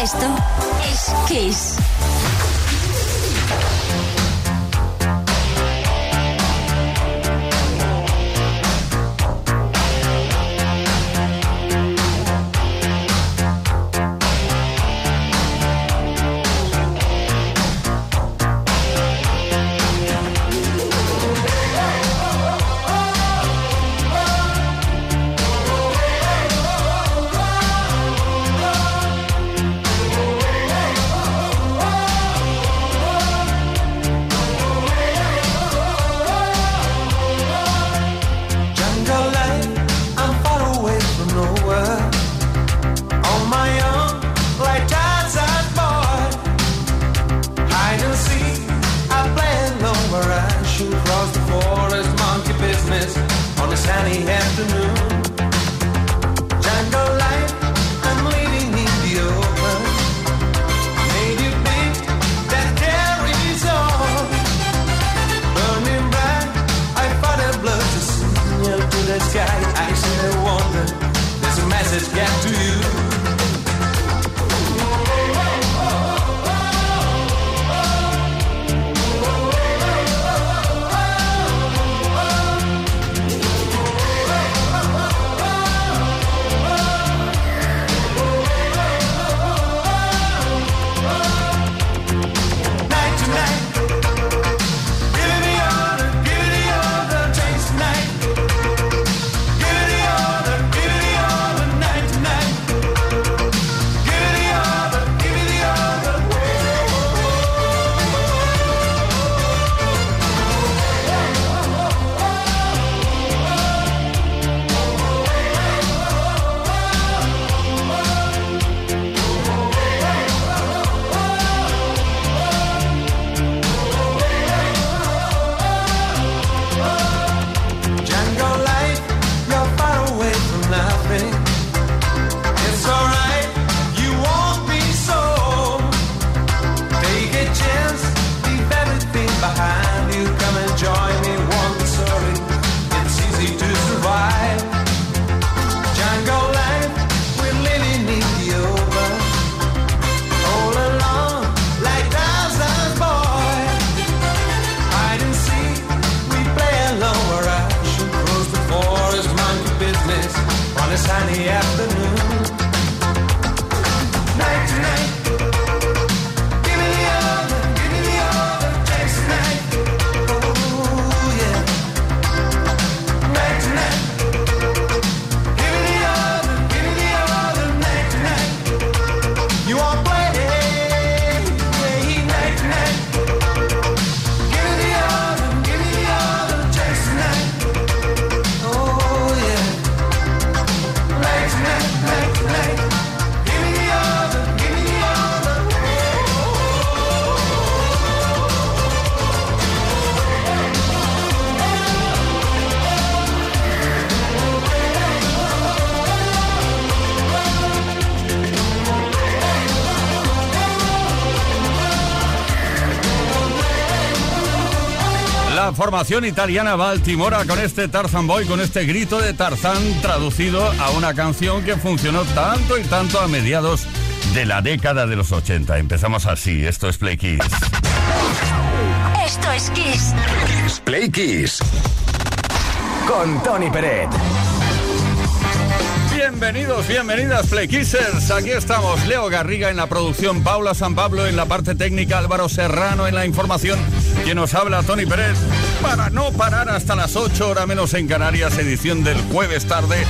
Esto es Kiss. Formación italiana Baltimora con este Tarzan Boy, con este grito de Tarzan traducido a una canción que funcionó tanto y tanto a mediados de la década de los 80. Empezamos así, esto es Play Kiss. Esto es Kiss. Play Kiss. Con Tony Peret. Bienvenidos, bienvenidas Play Kissers. Aquí estamos, Leo Garriga en la producción, Paula San Pablo en la parte técnica, Álvaro Serrano en la información, quien nos habla Tony Pérez para no parar hasta las 8 horas menos en Canarias, edición del jueves tarde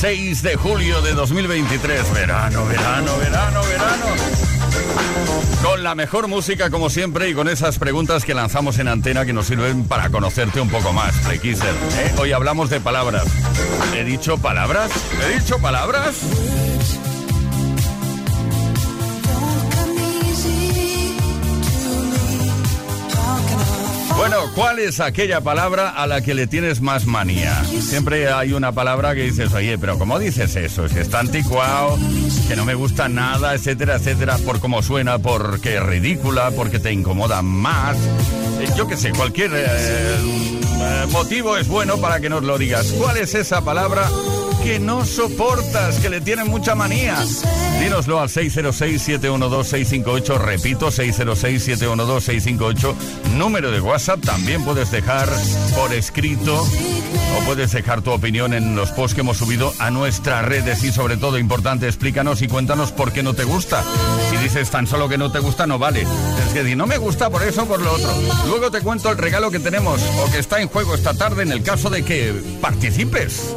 6 de julio de 2023. Verano, verano, verano, verano. Con la mejor música como siempre y con esas preguntas que lanzamos en antena que nos sirven para conocerte un poco más, Flequisser. ¿eh? Hoy hablamos de palabras. ¿He dicho palabras? ¿He dicho palabras? Bueno, ¿cuál es aquella palabra a la que le tienes más manía? Siempre hay una palabra que dices, oye, pero ¿cómo dices eso? Si está anticuado, que no me gusta nada, etcétera, etcétera, por cómo suena, porque es ridícula, porque te incomoda más. Eh, yo qué sé, cualquier... Eh, motivo es bueno para que nos lo digas. ¿Cuál es esa palabra que no soportas, que le tiene mucha manía? Dínoslo al 606-712-658, repito, 606-712-658, número de WhatsApp, también puedes dejar por escrito o puedes dejar tu opinión en los posts que hemos subido a nuestras redes y sobre todo importante, explícanos y cuéntanos por qué no te gusta. Si dices tan solo que no te gusta, no vale. Es que di, no me gusta por eso por lo otro. Luego te cuento el regalo que tenemos o que está en juego esta tarde en el caso de que participes.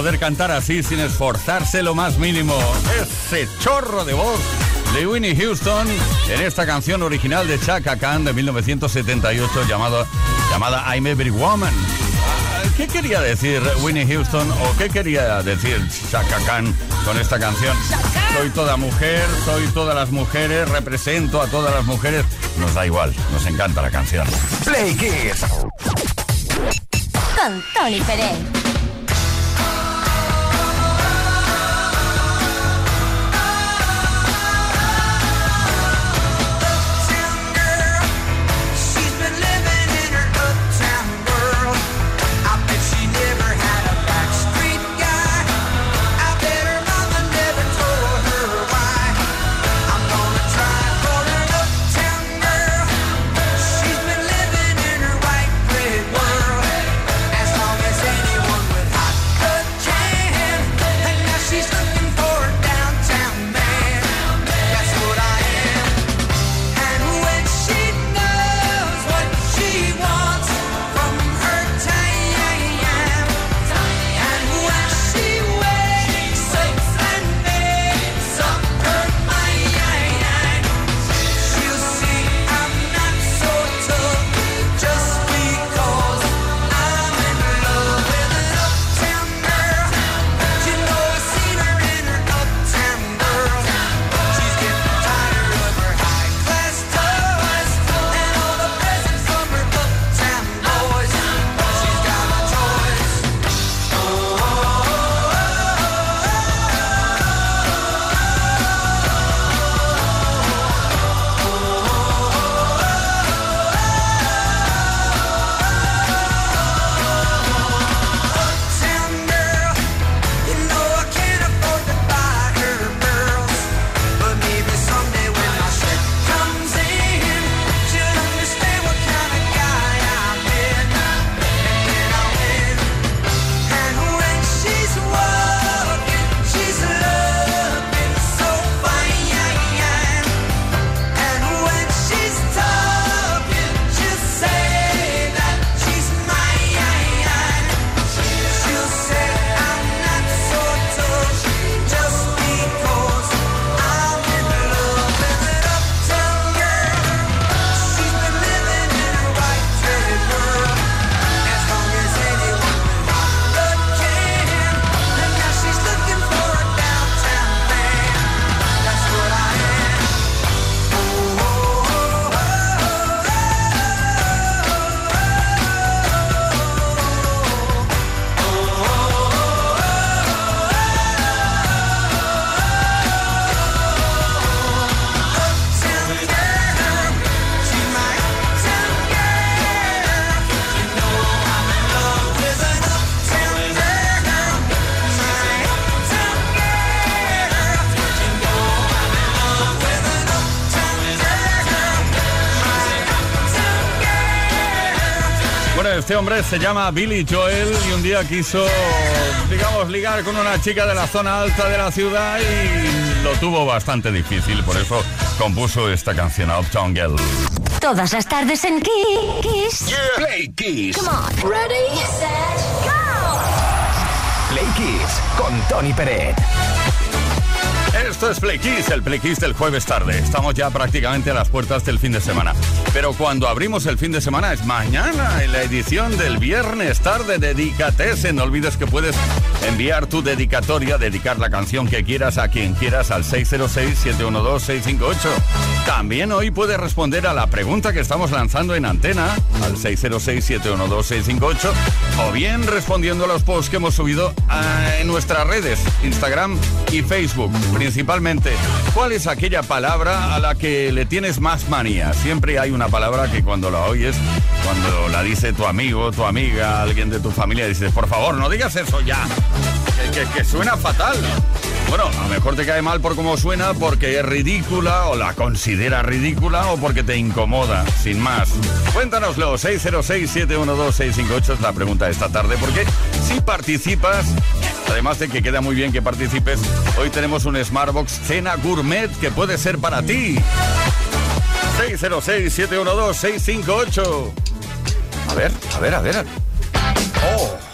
Poder cantar así sin esforzarse lo más mínimo. Ese chorro de voz de Winnie Houston en esta canción original de Chaka Khan de 1978 llamado, llamada I'm Every Woman. ¿Qué quería decir Winnie Houston o qué quería decir Chaka Khan con esta canción? Soy toda mujer, soy todas las mujeres, represento a todas las mujeres. Nos da igual, nos encanta la canción. Play Kiss. Con Tony Pérez. Este hombre se llama Billy Joel y un día quiso, digamos, ligar con una chica de la zona alta de la ciudad y lo tuvo bastante difícil. Por eso compuso esta canción, Uptown Girl. Todas las tardes en Kiss. Play Kiss. Come on. Ready, set, go. Play Kiss con Tony Pérez. Esto es Play Kiss, el Play Kiss del jueves tarde. Estamos ya prácticamente a las puertas del fin de semana. Pero cuando abrimos el fin de semana es mañana en la edición del viernes tarde Dedicatese. No olvides que puedes enviar tu dedicatoria, dedicar la canción que quieras a quien quieras al 606-712-658. También hoy puedes responder a la pregunta que estamos lanzando en antena al 606-712-658 o bien respondiendo a los posts que hemos subido en nuestras redes, Instagram y Facebook. Principalmente, ¿cuál es aquella palabra a la que le tienes más manía? Siempre hay una palabra que cuando la oyes, cuando la dice tu amigo, tu amiga, alguien de tu familia, dices, por favor, no digas eso ya, que suena fatal. Bueno, a lo mejor te cae mal por cómo suena, porque es ridícula o la considera ridícula o porque te incomoda, sin más. Cuéntanoslo, 606-712-658 es la pregunta de esta tarde, porque si participas, además de que queda muy bien que participes, hoy tenemos un Smartbox Cena Gourmet que puede ser para ti. 606-712-658. A ver, a ver, a ver. Oh.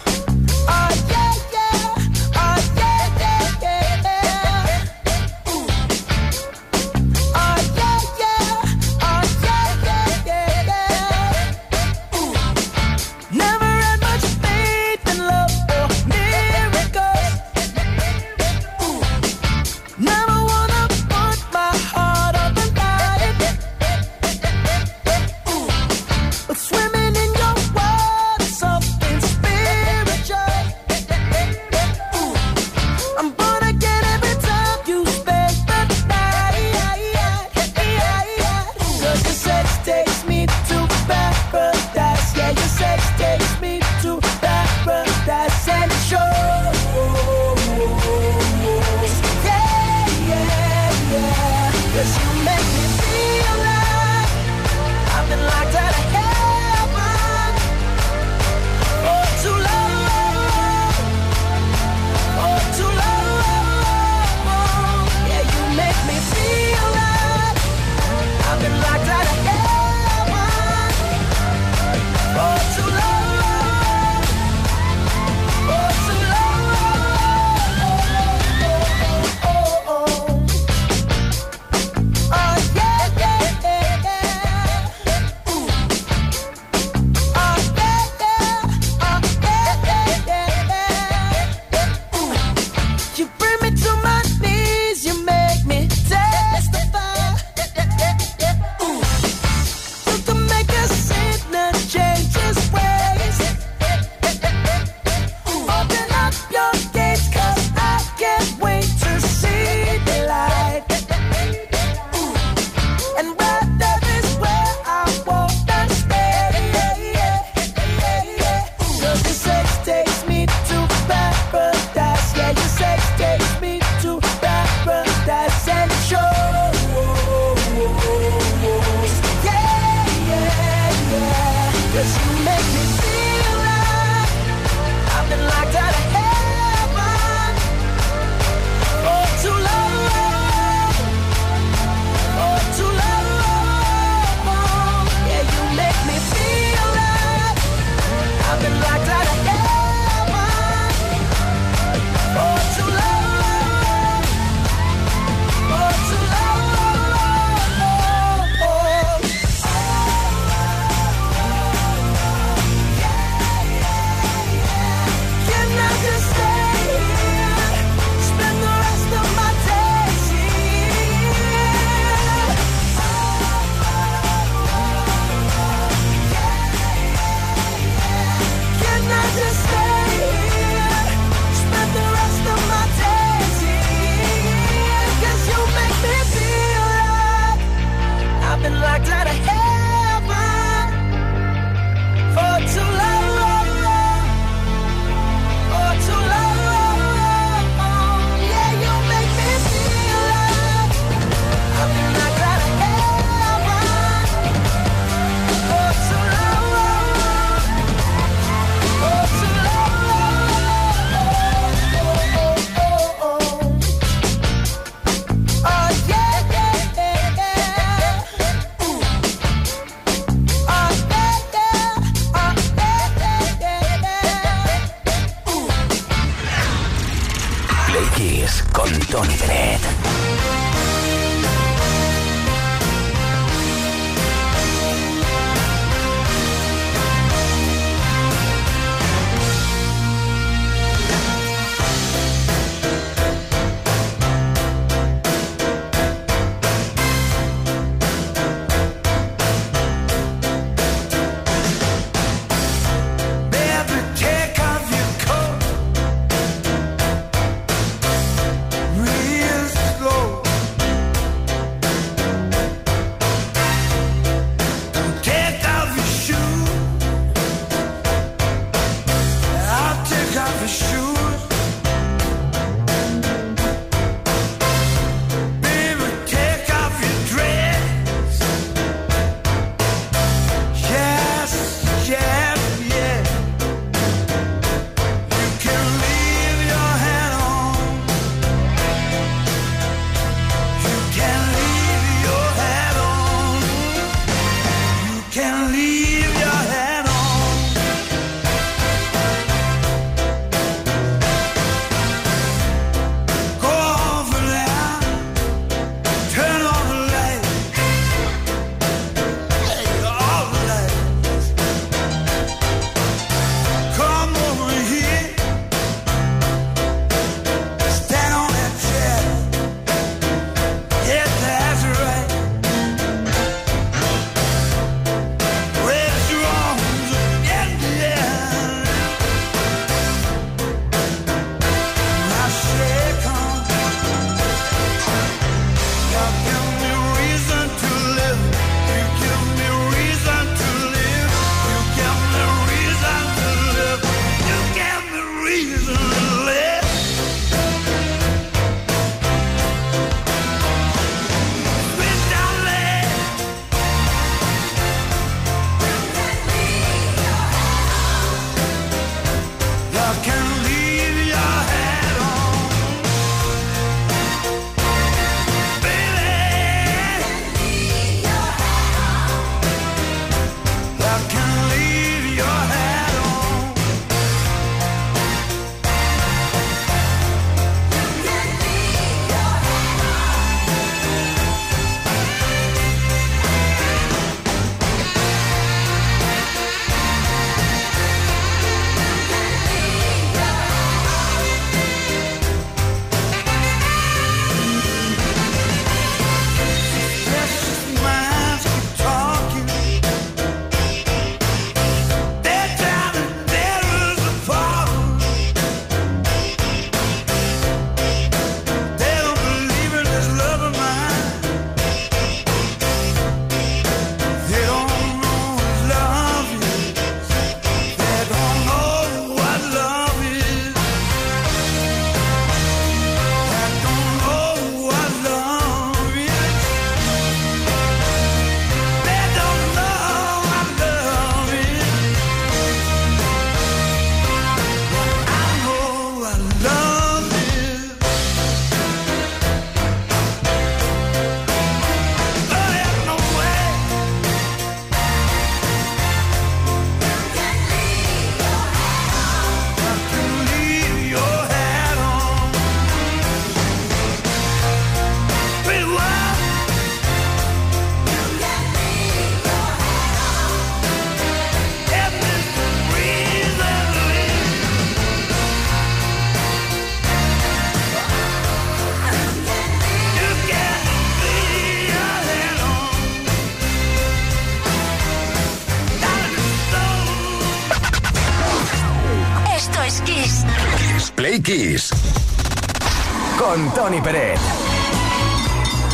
Tony Peret.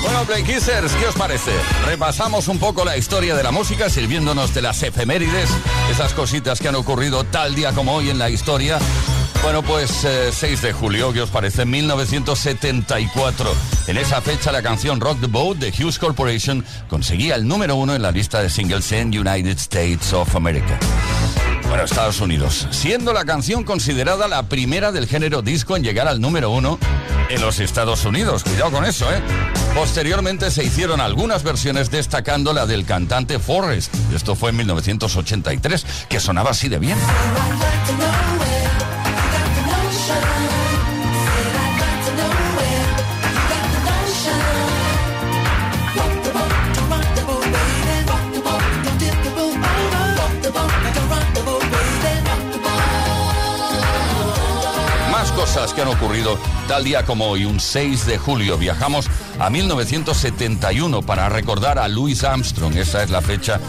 Bueno, Play Kissers, ¿qué os parece? Repasamos un poco la historia de la música, sirviéndonos de las efemérides, esas cositas que han ocurrido tal día como hoy en la historia. Bueno, pues eh, 6 de julio, ¿qué os parece? 1974. En esa fecha la canción Rock the Boat de Hughes Corporation conseguía el número uno en la lista de singles en United States of America. Bueno, Estados Unidos, siendo la canción considerada la primera del género disco en llegar al número uno en los Estados Unidos. Cuidado con eso, ¿eh? Posteriormente se hicieron algunas versiones destacando la del cantante Forrest. Esto fue en 1983, que sonaba así de bien. Han ocurrido tal día como hoy, un 6 de julio. Viajamos a 1971 para recordar a Louis Armstrong. Esa es la fecha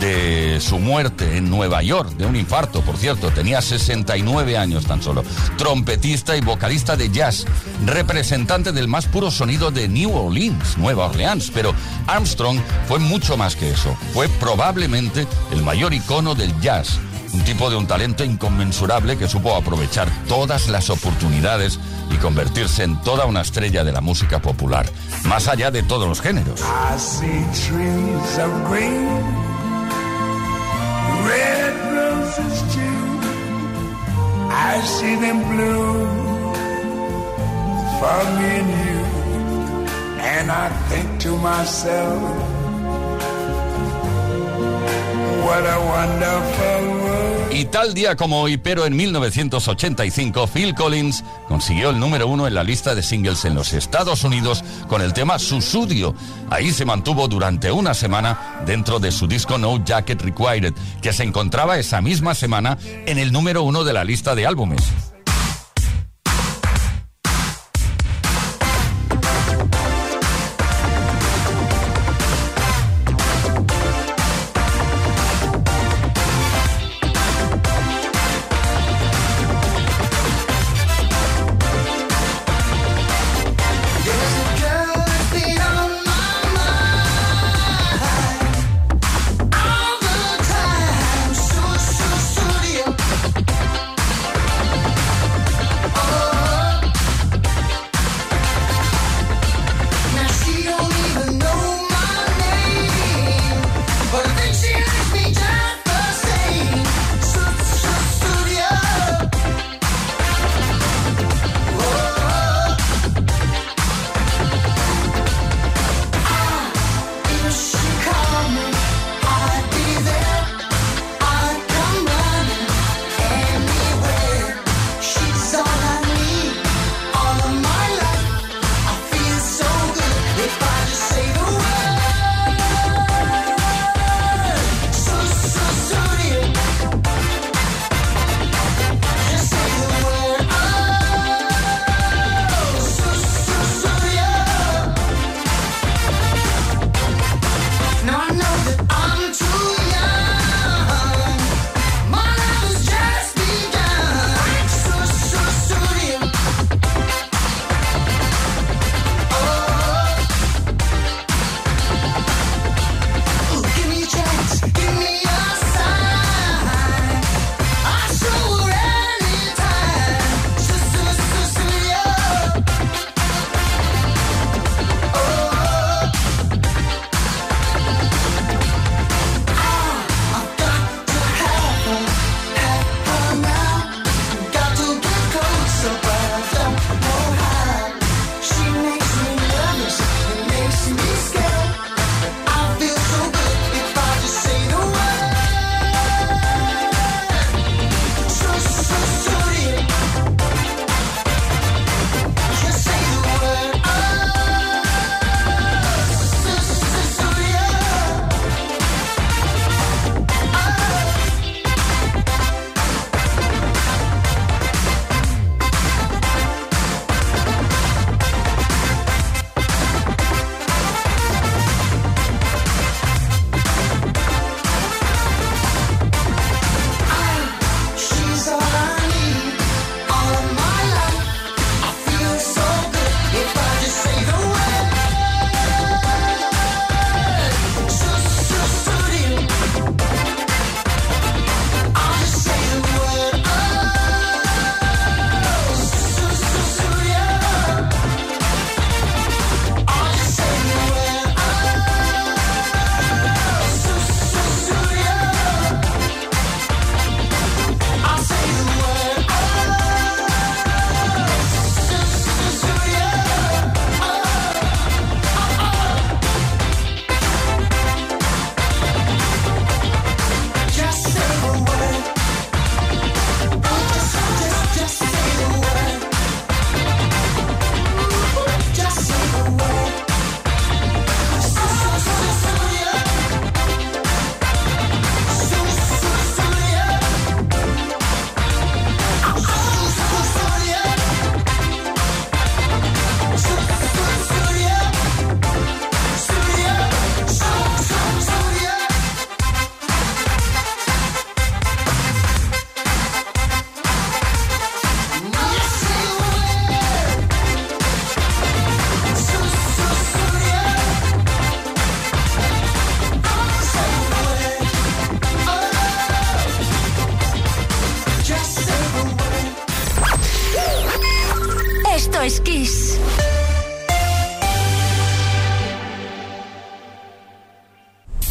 de su muerte en Nueva York, de un infarto, por cierto. Tenía 69 años tan solo. Trompetista y vocalista de jazz, representante del más puro sonido de New Orleans, Nueva Orleans. Pero Armstrong fue mucho más que eso. Fue probablemente el mayor icono del jazz un tipo de un talento inconmensurable que supo aprovechar todas las oportunidades y convertirse en toda una estrella de la música popular, más allá de todos los géneros. And I think to myself, what a wonderful. Y tal día como hoy, pero en 1985, Phil Collins consiguió el número uno en la lista de singles en los Estados Unidos con el tema Susudio. Ahí se mantuvo durante una semana dentro de su disco No Jacket Required, que se encontraba esa misma semana en el número uno de la lista de álbumes.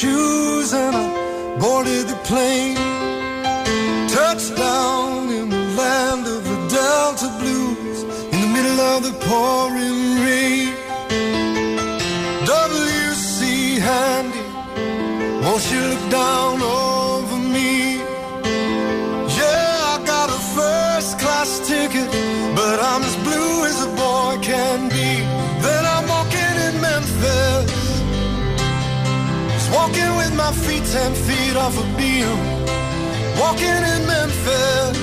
Shoes and I boarded the plane. Touchdown in the land of the Delta Blues in the middle of the pouring rain. W.C. Handy, won't you look down ten feet off a beam. Walking in Memphis,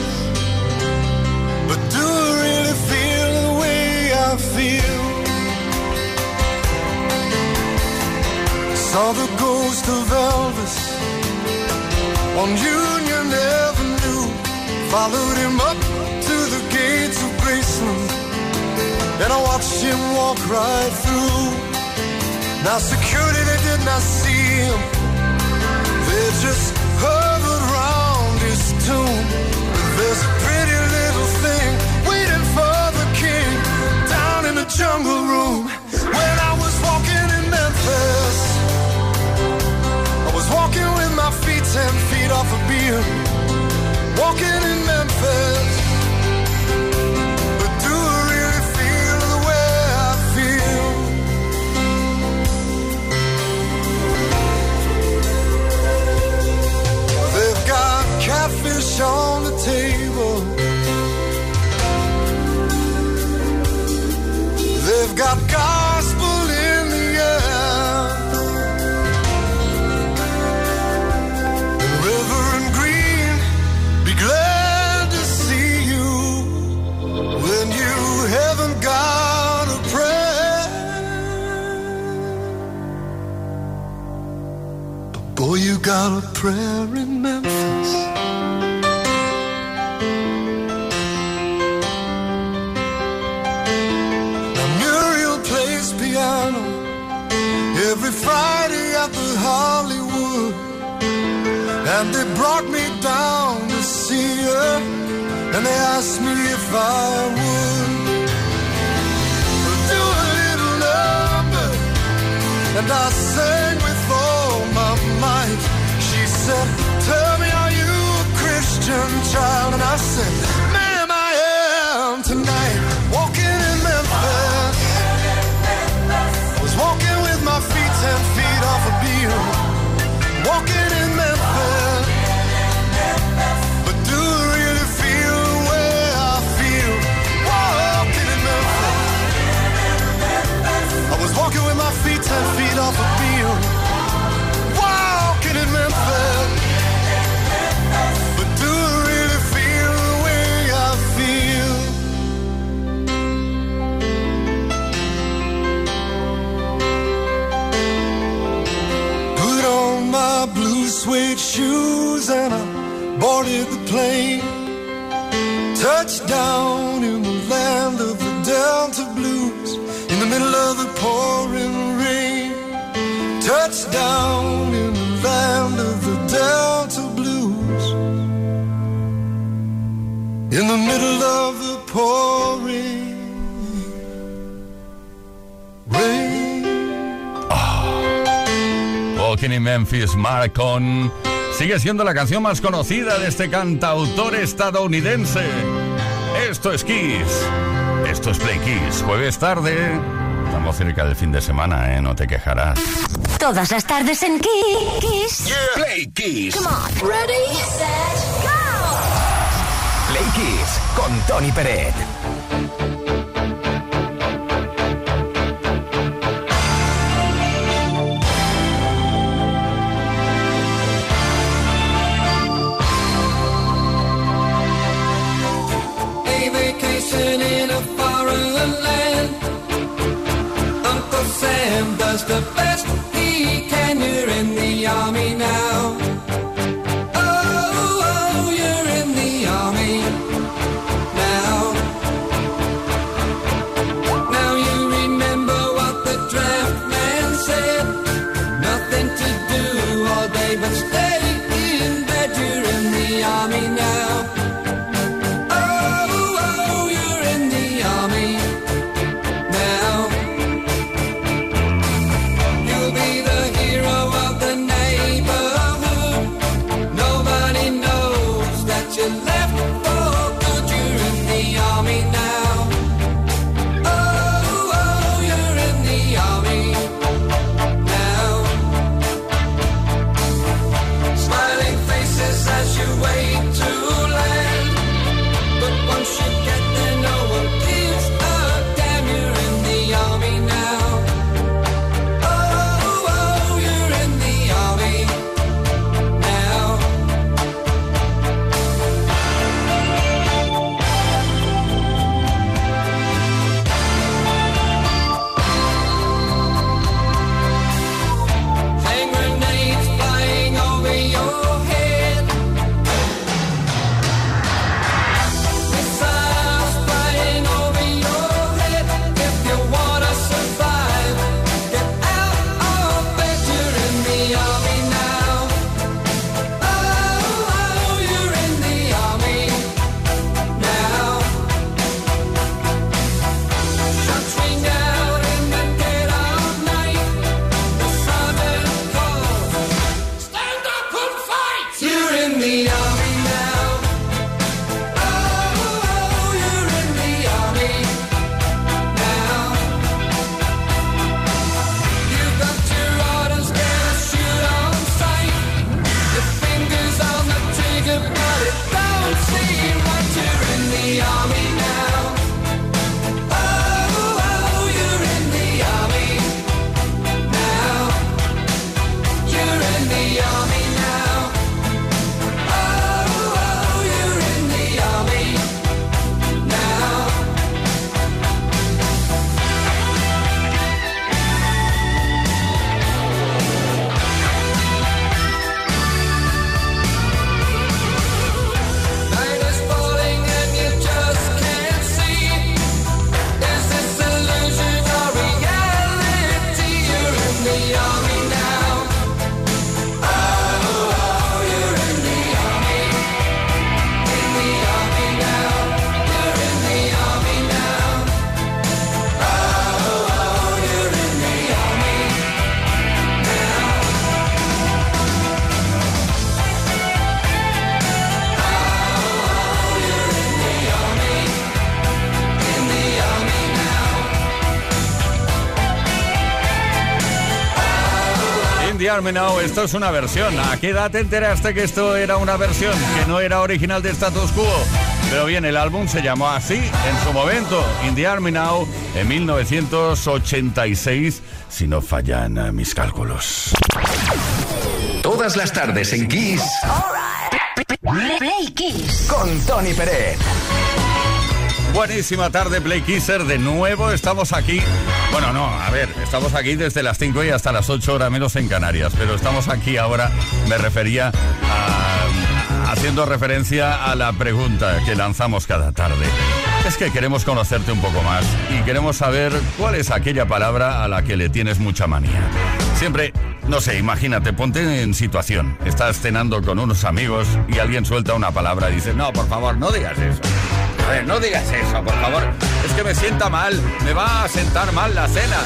but do I really feel the way I feel? Saw the ghost of Elvis on Union Avenue. Followed him up to the gates of Graceland, and I watched him walk right through. Now security did not see him; just his tomb. There's a pretty little thing waiting for the king down in the jungle room. When I was walking in Memphis. I was walking with my feet ten feet off. Walking in Memphis. Got a prayer in Memphis. Now Muriel plays piano every Friday at the Hollywood. And they brought me down to see her, and they asked me if I would do a little number. And I sang said, Tell me, are you a Christian child? And I said, shoes and I boarded the plane. Touchdown in the land of the Delta Blues in the middle of the pouring rain. Touchdown in the land of the Delta Blues in the middle of the pouring rain. Ah. Walking in Memphis, Marcon. Sigue siendo la canción más conocida de este cantautor estadounidense. Esto es Kiss. Esto es Play Kiss. Jueves tarde. Estamos cerca del fin de semana, ¿eh? No te quejarás. Todas las tardes en Ki- Kiss. Play Kiss. Come on. Ready, set, go. Play Kiss con Tony Peret. Now. In the Army Now, esto es una versión. ¿A qué edad te enteraste que esto era una versión? Que no era original de Status Quo. Pero bien, el álbum se llamó así en su momento, In the Army Now, en 1986, si no fallan eh, mis cálculos. Todas las tardes en Kiss. Play Kiss. Con Tony Pérez. Buenísima tarde, Play Kisser. De nuevo estamos aquí. Bueno, no, a ver, estamos aquí desde las 5 y hasta las 8 horas menos en Canarias. Pero estamos aquí ahora, me refería a. haciendo referencia a la pregunta que lanzamos cada tarde. Es que queremos conocerte un poco más y queremos saber cuál es aquella palabra a la que le tienes mucha manía. Siempre, no sé, imagínate, ponte en situación. Estás cenando con unos amigos y alguien suelta una palabra y dice, no, por favor, no digas eso. A ver, no digas eso, por favor. Es que me sienta mal, me va a sentar mal la cena.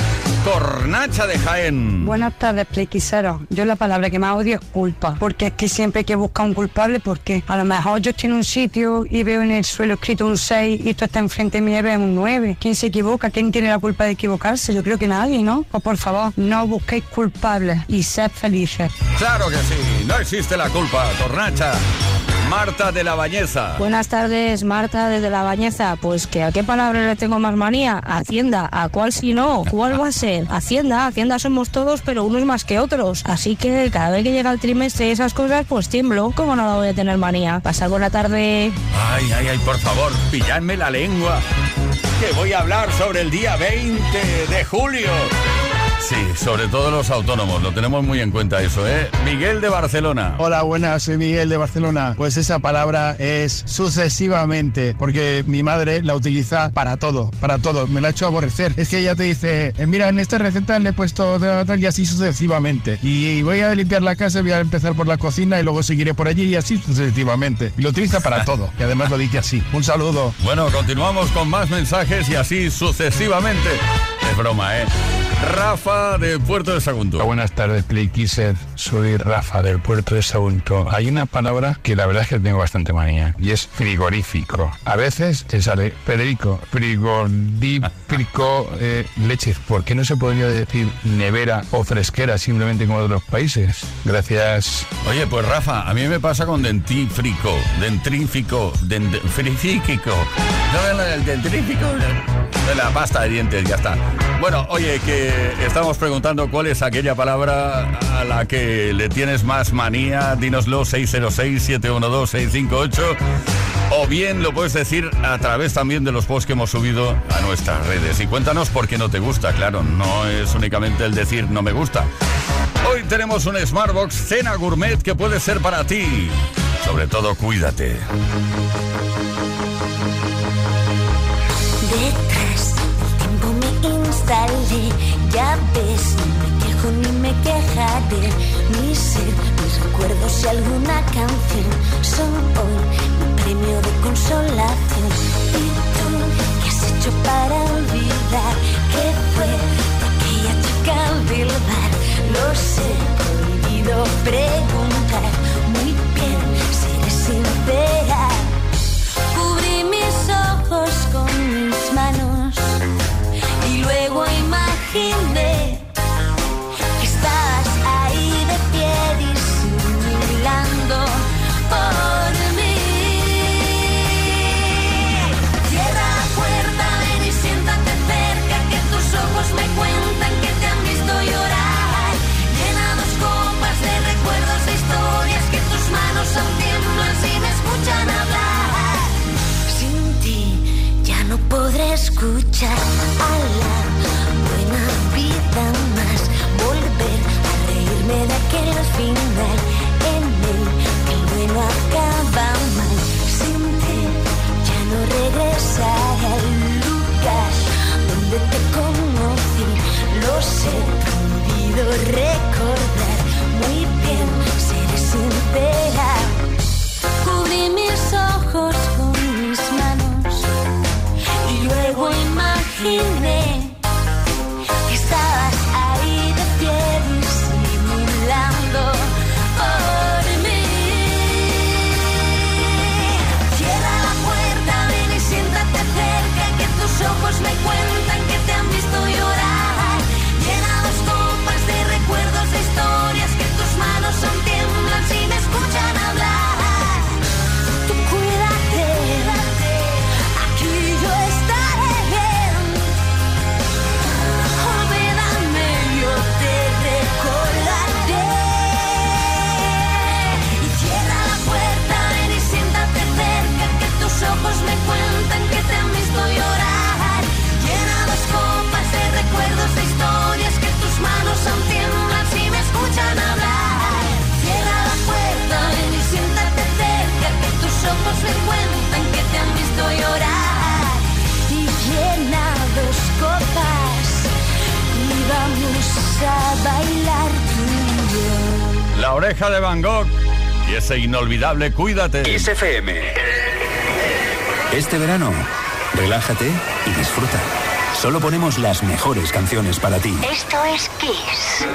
Cornacha de Jaén. Buenas tardes, playquiseros. Yo la palabra que más odio es culpa, porque es que siempre hay que buscar un culpable, porque a lo mejor yo estoy en un sitio y veo en el suelo escrito un 6 y tú estás enfrente mío y ves un 9. ¿Quién se equivoca? ¿Quién tiene la culpa de equivocarse? Yo creo que nadie, ¿no? Pues por favor, no busquéis culpables y sed felices. Claro que sí, no existe la culpa, Cornacha. Marta de la Bañeza. Buenas tardes, Marta desde La Bañeza. Pues que a qué palabra le tengo más manía. Hacienda. ¿A cuál si no? ¿Cuál va a ser? Hacienda. Hacienda somos todos, pero unos más que otros. Así que cada vez que llega el trimestre y esas cosas, pues tiemblo. ¿Cómo no la voy a tener manía? Pasar buena tarde. Ay, ay, ay, por favor, pilladme la lengua. Que voy a hablar sobre el día 20 de julio. Sí, sobre todo los autónomos, lo tenemos muy en cuenta eso, ¿eh? Miguel de Barcelona. Hola, buenas, soy Miguel de Barcelona. Pues esa palabra es sucesivamente, porque mi madre la utiliza para todo, para todo. Me la ha hecho aborrecer. Es que ella te dice, eh, mira, en esta receta le he puesto tal, y así sucesivamente. Y voy a limpiar la casa, voy a empezar por la cocina y luego seguiré por allí y así sucesivamente. Y lo utiliza para todo. Y además lo dice así. Un saludo. Bueno, continuamos con más mensajes y así sucesivamente. Es broma, ¿eh? Rafa de Puerto de Sagunto. Buenas tardes, Playkisser. Soy Rafa del puerto de Sagunto. Hay una palabra que la verdad es que tengo bastante manía y es frigorífico. A veces te sale Federico, frigorífico, eh, leche. ¿Por qué no se podría decir nevera o fresquera simplemente como de otros países? Gracias. Oye, pues Rafa, a mí me pasa con dentífrico, dentrífico, dentífico. No, el dentrífico de la pasta de dientes, ya está. Bueno, oye, que estamos preguntando cuál es aquella palabra a la que le tienes más manía. Dínoslo 606-712-658. O bien lo puedes decir a través también de los posts que hemos subido a nuestras redes. Y cuéntanos por qué no te gusta, claro. No es únicamente el decir no me gusta. Hoy tenemos un Smartbox Cena Gourmet que puede ser para ti. Sobre todo, cuídate. Detrás instalé, ya ves, no me quejo ni me quejaré. Mi ser, mis recuerdos y alguna canción son hoy mi premio de consolación. ¿Y tú qué has hecho para olvidar que fue aquella chica del bar? Lo sé, prohibido preguntar. Muy bien, seré sincera. Escuchar a la buena vida más. Volver a reírme de aquel final en el que bueno acaba mal. Sin ya no regresaré al lugar donde te conocí. Lo sé, prohibido. Ese inolvidable Cuídate. FM. Este verano, relájate y disfruta. Solo ponemos las mejores canciones para ti. Esto es Kiss.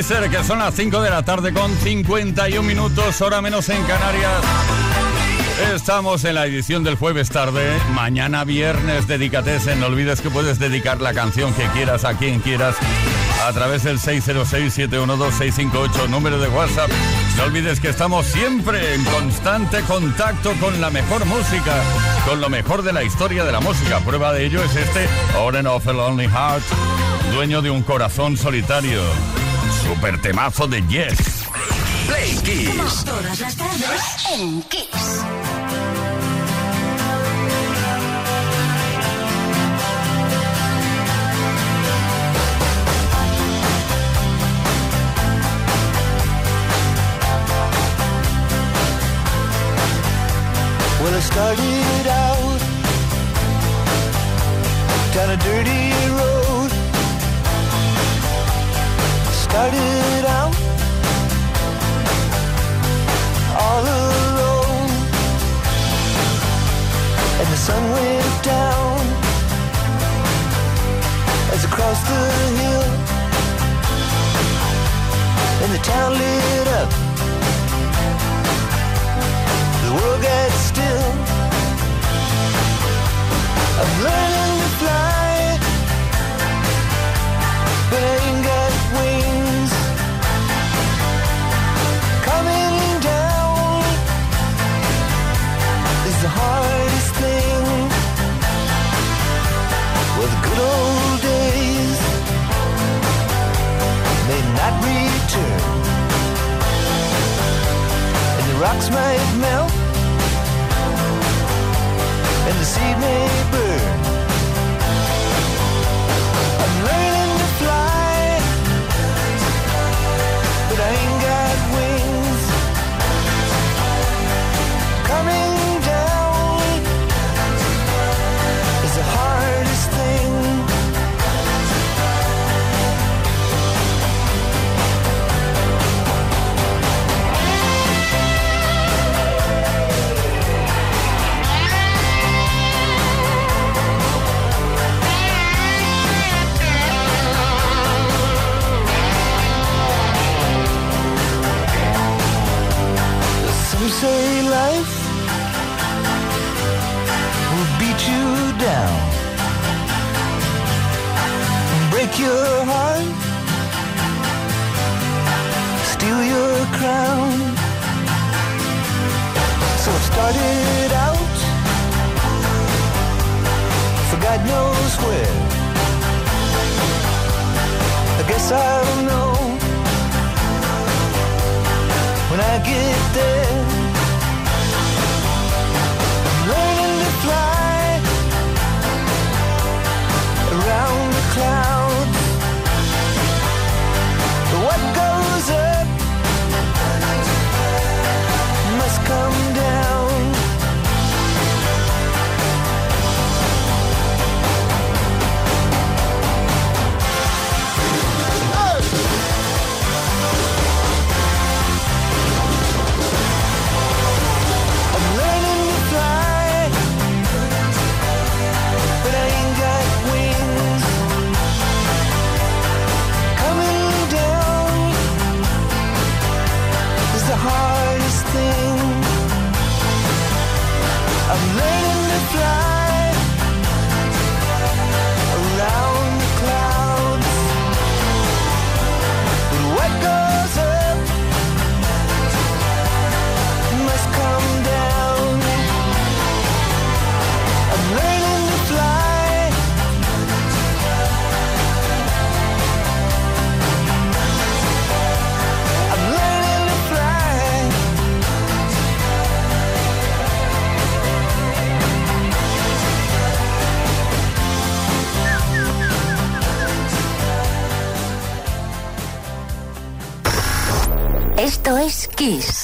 Kisser, que son las 5 de la tarde con 51 minutos, hora menos en Canarias. Estamos en la edición del jueves tarde. Mañana viernes, dedicatesen. No olvides que puedes dedicar la canción que quieras a quien quieras a través del 606-712-658, número de WhatsApp. No olvides que estamos siempre en constante contacto con la mejor música, con lo mejor de la historia de la música. Prueba de ello es este Oren of a Lonely Heart, dueño de un corazón solitario. Super temazo de Yes. Play Kiss. Todas las tardes en Kiss. Well, I started out down a dirty road. Started out all alone, and the sun went down as I crossed the hill, and the town lit up. The world got still. Get there. Esto es.